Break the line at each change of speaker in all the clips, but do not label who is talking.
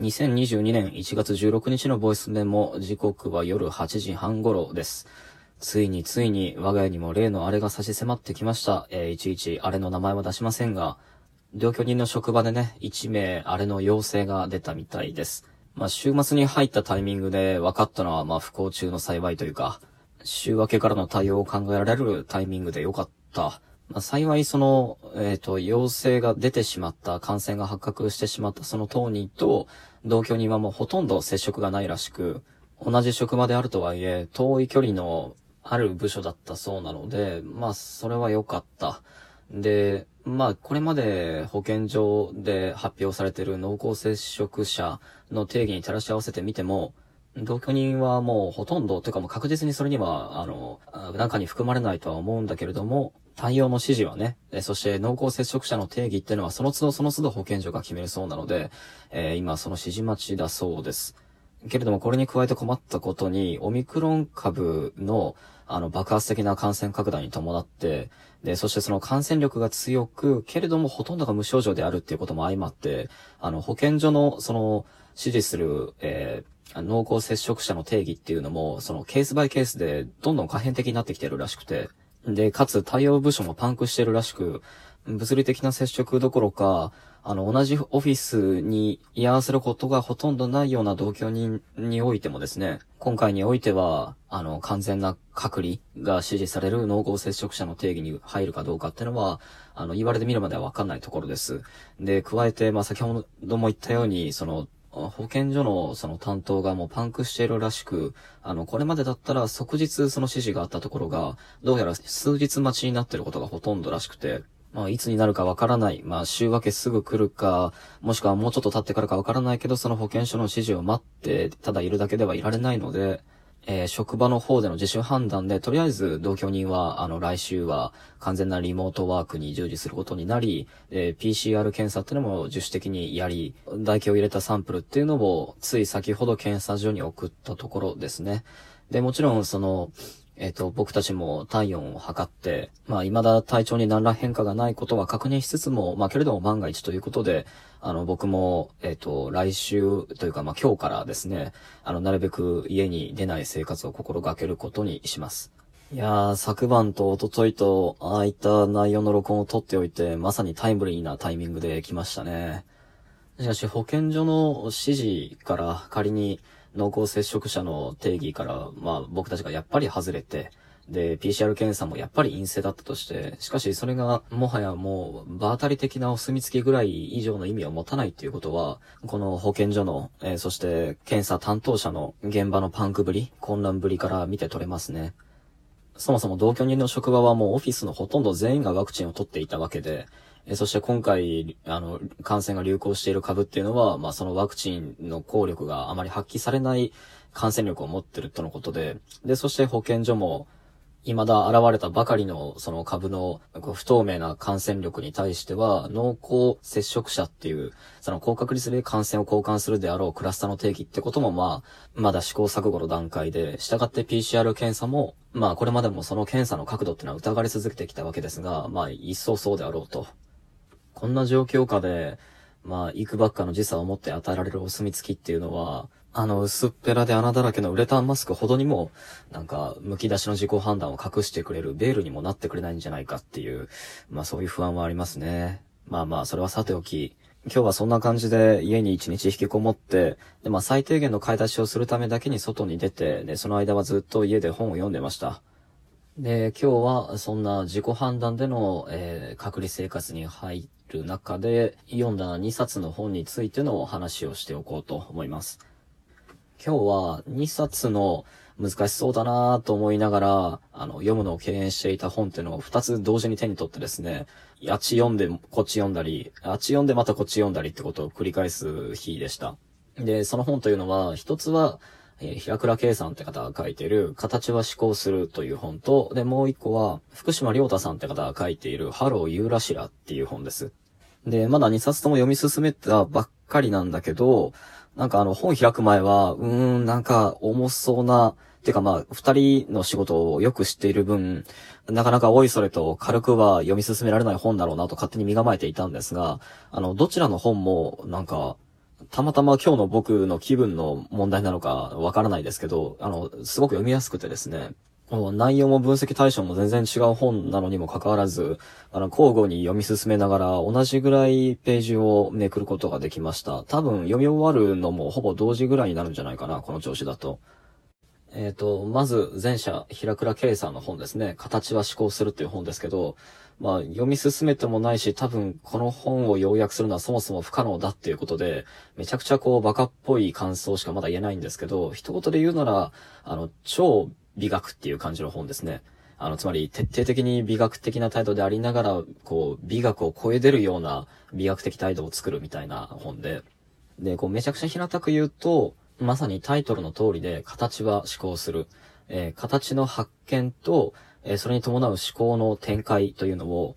2022年1月16日のボイスメモ、時刻は夜8時半頃です。ついについに我が家にも例のあれが差し迫ってきました。えー、いちいちあれの名前は出しませんが、同居人の職場でね、1名あれの陽性が出たみたいです。まあ、週末に入ったタイミングで分かったのは、まあ、不幸中の幸いというか、週明けからの対応を考えられるタイミングでよかった。まあ、幸いその、えっ、ー、と、陽性が出てしまった、感染が発覚してしまったその当人と、同居人はもうほとんど接触がないらしく、同じ職場であるとはいえ、遠い距離のある部署だったそうなので、まあ、それは良かった。で、まあ、これまで保健所で発表されている濃厚接触者の定義に照らし合わせてみても、同居人はもうほとんど、というかもう確実にそれには、あの、中に含まれないとは思うんだけれども、対応の指示はね、そして濃厚接触者の定義っていうのはその都度その都度保健所が決めるそうなので、えー、今その指示待ちだそうです。けれどもこれに加えて困ったことに、オミクロン株のあの爆発的な感染拡大に伴って、で、そしてその感染力が強く、けれどもほとんどが無症状であるっていうことも相まって、あの保健所のその指示する、えー濃厚接触者の定義っていうのも、そのケースバイケースでどんどん可変的になってきてるらしくて、で、かつ対応部署もパンクしてるらしく、物理的な接触どころか、あの、同じオフィスに居合わせることがほとんどないような同居人においてもですね、今回においては、あの、完全な隔離が指示される濃厚接触者の定義に入るかどうかっていうのは、あの、言われてみるまではわかんないところです。で、加えて、まあ、先ほども言ったように、その、保健所のその担当がもうパンクしているらしく、あの、これまでだったら即日その指示があったところが、どうやら数日待ちになってることがほとんどらしくて、まあ、いつになるかわからない。まあ、週明けすぐ来るか、もしくはもうちょっと経ってからかわからないけど、その保健所の指示を待って、ただいるだけではいられないので、えー、職場の方での自主判断で、とりあえず同居人は、あの、来週は完全なリモートワークに従事することになり、えー、PCR 検査っていうのも自主的にやり、唾液を入れたサンプルっていうのを、つい先ほど検査所に送ったところですね。で、もちろん、その、えっ、ー、と、僕たちも体温を測って、まあ、未だ体調に何ら変化がないことは確認しつつも、まあ、けれども万が一ということで、あの、僕も、えっ、ー、と、来週というか、まあ、今日からですね、あの、なるべく家に出ない生活を心がけることにします。いやー、昨晩と一昨日と、ああいった内容の録音を取っておいて、まさにタイムリーなタイミングで来ましたね。しかし、保健所の指示から仮に、濃厚接触者の定義から、まあ僕たちがやっぱり外れて、で、PCR 検査もやっぱり陰性だったとして、しかしそれがもはやもう場当たり的なお墨付きぐらい以上の意味を持たないっていうことは、この保健所の、えー、そして検査担当者の現場のパンクぶり、混乱ぶりから見て取れますね。そもそも同居人の職場はもうオフィスのほとんど全員がワクチンを取っていたわけで、えそして今回、あの、感染が流行している株っていうのは、まあそのワクチンの効力があまり発揮されない感染力を持ってるとのことで、で、そして保健所も、未だ現れたばかりのその株の不透明な感染力に対しては、濃厚接触者っていう、その高確率で感染を交換するであろうクラスターの定義ってこともまあ、まだ試行錯誤の段階で、従って PCR 検査も、まあこれまでもその検査の角度っていうのは疑われ続けてきたわけですが、まあ一層そうであろうと。こんな状況下で、まあ、行くばっかの時差を持って与えられるお墨付きっていうのは、あの、薄っぺらで穴だらけのウレタンマスクほどにも、なんか、剥き出しの自己判断を隠してくれるベールにもなってくれないんじゃないかっていう、まあそういう不安はありますね。まあまあ、それはさておき、今日はそんな感じで家に一日引きこもって、で、まあ最低限の買い出しをするためだけに外に出て、で、その間はずっと家で本を読んでました。で、今日はそんな自己判断での、えー、隔離生活に入る中で読んだ2冊の本についてのお話をしておこうと思います。今日は2冊の難しそうだなと思いながら、あの、読むのを敬遠していた本っていうのを2つ同時に手に取ってですね、あっち読んでこっち読んだり、あっち読んでまたこっち読んだりってことを繰り返す日でした。で、その本というのは、一つは、えー、平倉圭さんって方が書いている、形は思考するという本と、で、もう一個は、福島良太さんって方が書いている、ハローユーラシラっていう本です。で、まだ2冊とも読み進めたばっかりなんだけど、なんかあの、本開く前は、うーん、なんか重そうな、てかまあ、二人の仕事をよく知っている分、なかなか多いそれと軽くは読み進められない本だろうなと勝手に身構えていたんですが、あの、どちらの本も、なんか、たまたま今日の僕の気分の問題なのかわからないですけど、あの、すごく読みやすくてですね、内容も分析対象も全然違う本なのにもかかわらず、あの、交互に読み進めながら同じぐらいページをめくることができました。多分読み終わるのもほぼ同時ぐらいになるんじゃないかな、この調子だと。えっ、ー、と、まず前者、平倉圭さんの本ですね。形は思考するっていう本ですけど、まあ、読み進めてもないし、多分この本を要約するのはそもそも不可能だっていうことで、めちゃくちゃこうバカっぽい感想しかまだ言えないんですけど、一言で言うなら、あの、超美学っていう感じの本ですね。あの、つまり徹底的に美学的な態度でありながら、こう、美学を超え出るような美学的態度を作るみたいな本で。で、こう、めちゃくちゃ平たく言うと、まさにタイトルの通りで、形は思考する。えー、形の発見と、えー、それに伴う思考の展開というのを、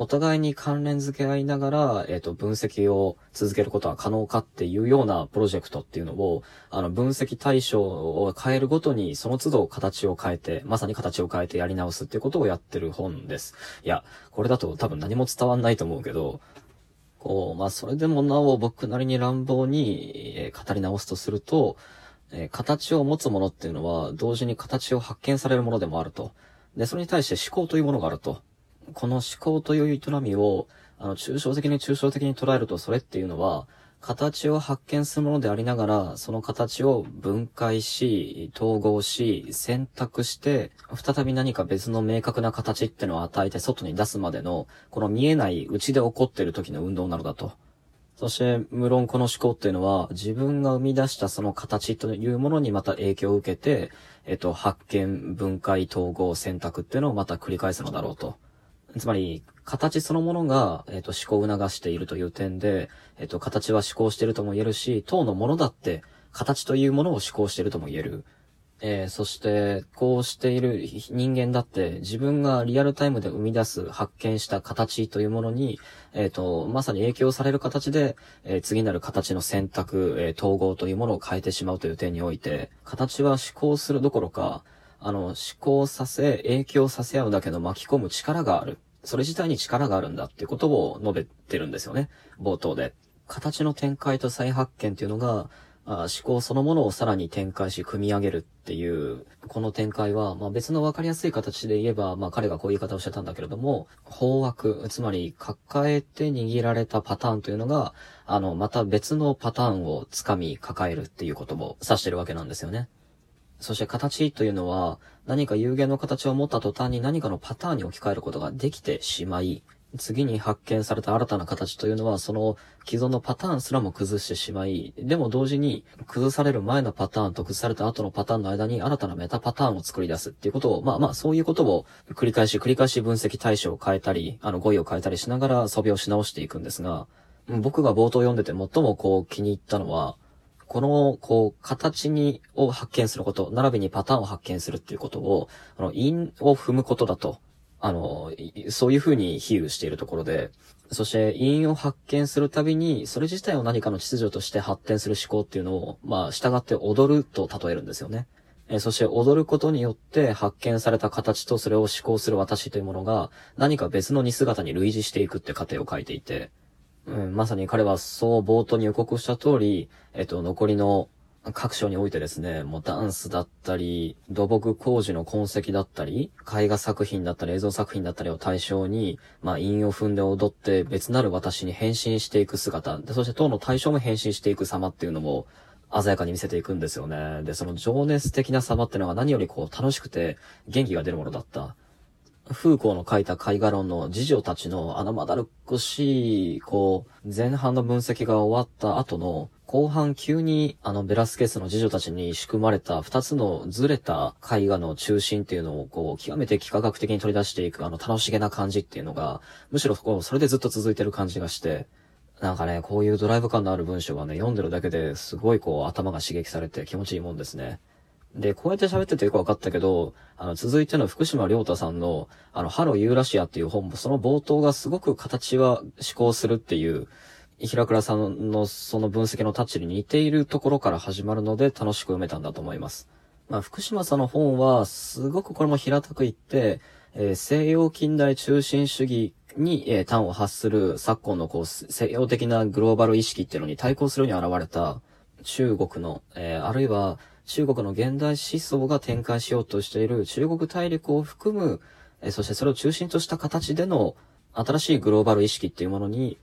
お互いに関連付け合いながら、えっ、ー、と、分析を続けることは可能かっていうようなプロジェクトっていうのを、あの、分析対象を変えるごとに、その都度形を変えて、まさに形を変えてやり直すっていうことをやってる本です。いや、これだと多分何も伝わんないと思うけど、こう、まあ、それでもなお僕なりに乱暴に、えー、語り直すとすると、えー、形を持つものっていうのは、同時に形を発見されるものでもあると。で、それに対して思考というものがあると。この思考という営みを、あの、抽象的に抽象的に捉えると、それっていうのは、形を発見するものでありながら、その形を分解し、統合し、選択して、再び何か別の明確な形ってのを与えて外に出すまでの、この見えない内で起こっている時の運動なのだと。そして、無論この思考っていうのは、自分が生み出したその形というものにまた影響を受けて、えっと、発見、分解、統合、選択っていうのをまた繰り返すのだろうと。つまり、形そのものが、えっ、ー、と、思考を促しているという点で、えっ、ー、と、形は思考しているとも言えるし、等のものだって、形というものを思考しているとも言える。えー、そして、こうしている人間だって、自分がリアルタイムで生み出す、発見した形というものに、えっ、と、まさに影響される形で、え次なる形の選択、え統合というものを変えてしまうという点において、形は思考するどころか、あの、思考させ、影響させ合うだけの巻き込む力がある。それ自体に力があるんだっていうことを述べてるんですよね。冒頭で。形の展開と再発見っていうのが、あ思考そのものをさらに展開し、組み上げるっていう、この展開は、まあ、別の分かりやすい形で言えば、まあ、彼がこういう言い方をしてたんだけれども、法枠、つまり抱えて握られたパターンというのが、あの、また別のパターンを掴み抱えるっていうことを指してるわけなんですよね。そして形というのは、何か有限の形を持った途端に何かのパターンに置き換えることができてしまい、次に発見された新たな形というのは、その既存のパターンすらも崩してしまい、でも同時に崩される前のパターンと崩された後のパターンの間に新たなメタパターンを作り出すっていうことを、まあまあそういうことを繰り返し繰り返し分析対象を変えたり、あの語彙を変えたりしながら素描し直していくんですが、僕が冒頭読んでて最もこう気に入ったのは、この、こう、形に、を発見すること、並びにパターンを発見するっていうことを、あの、因を踏むことだと、あの、そういうふうに比喩しているところで、そして因を発見するたびに、それ自体を何かの秩序として発展する思考っていうのを、まあ、従って踊ると例えるんですよね。えそして踊ることによって発見された形とそれを思考する私というものが何か別の似姿に類似していくって過程を書いていて、うん、まさに彼はそう冒頭に予告した通り、えっと、残りの各所においてですね、もうダンスだったり、土木工事の痕跡だったり、絵画作品だったり映像作品だったりを対象に、まあ、韻を踏んで踊って別なる私に変身していく姿、で、そして当の対象も変身していく様っていうのも、鮮やかに見せていくんですよね。で、その情熱的な様っていうのが何よりこう楽しくて元気が出るものだった。フーコーの書いた絵画論の次女たちのあのまだるっこしい、こう、前半の分析が終わった後の、後半急にあのベラスケスの次女たちに仕組まれた二つのずれた絵画の中心っていうのをこう極めて幾何学的に取り出していくあの楽しげな感じっていうのがむしろそこうそれでずっと続いてる感じがしてなんかねこういうドライブ感のある文章はね読んでるだけですごいこう頭が刺激されて気持ちいいもんですね。で、こうやって喋っててよくわかったけど、あの、続いての福島良太さんの、あの、ハローユーラシアっていう本も、その冒頭がすごく形は思考するっていう、平倉さんのその分析のタッチに似ているところから始まるので楽しく読めたんだと思います。まあ、福島さんの本は、すごくこれも平たく言って、えー、西洋近代中心主義に、えー、端を発する昨今のこう、西洋的なグローバル意識っていうのに対抗するように現れた中国の、えー、あるいは中国の現代思想が展開しようとしている中国大陸を含む、え、そしてそれを中心とした形での新しいグローバル意識っていうものに、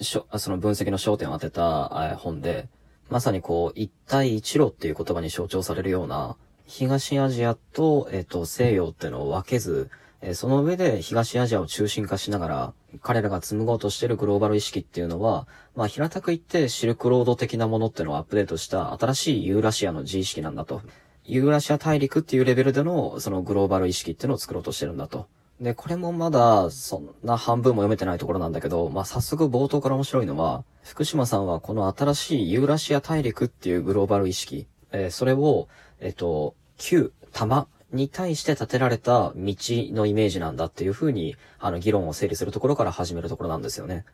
しょその分析の焦点を当てた、え、本で、まさにこう、一帯一路っていう言葉に象徴されるような、東アジアと、えっ、と、西洋っていうのを分けず、え、その上で東アジアを中心化しながら、彼らが紡ごうとしているグローバル意識っていうのは、まあ平たく言ってシルクロード的なものっていうのをアップデートした新しいユーラシアの自意識なんだと。ユーラシア大陸っていうレベルでのそのグローバル意識っていうのを作ろうとしてるんだと。で、これもまだ、そんな半分も読めてないところなんだけど、まあ、早速冒頭から面白いのは、福島さんはこの新しいユーラシア大陸っていうグローバル意識、えー、それを、えっ、と、旧玉に対して建てられた道のイメージなんだっていう風に、あの、議論を整理するところから始めるところなんですよね。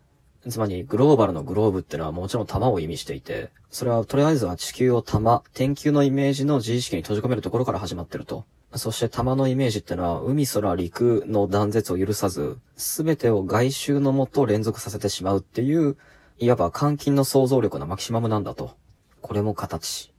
つまり、グローバルのグローブってのはもちろん玉を意味していて、それはとりあえずは地球を玉、天球のイメージの自意識に閉じ込めるところから始まってると。そして玉のイメージってのは、海空陸の断絶を許さず、すべてを外周のもと連続させてしまうっていう、いわば監禁の想像力のマキシマムなんだと。これも形。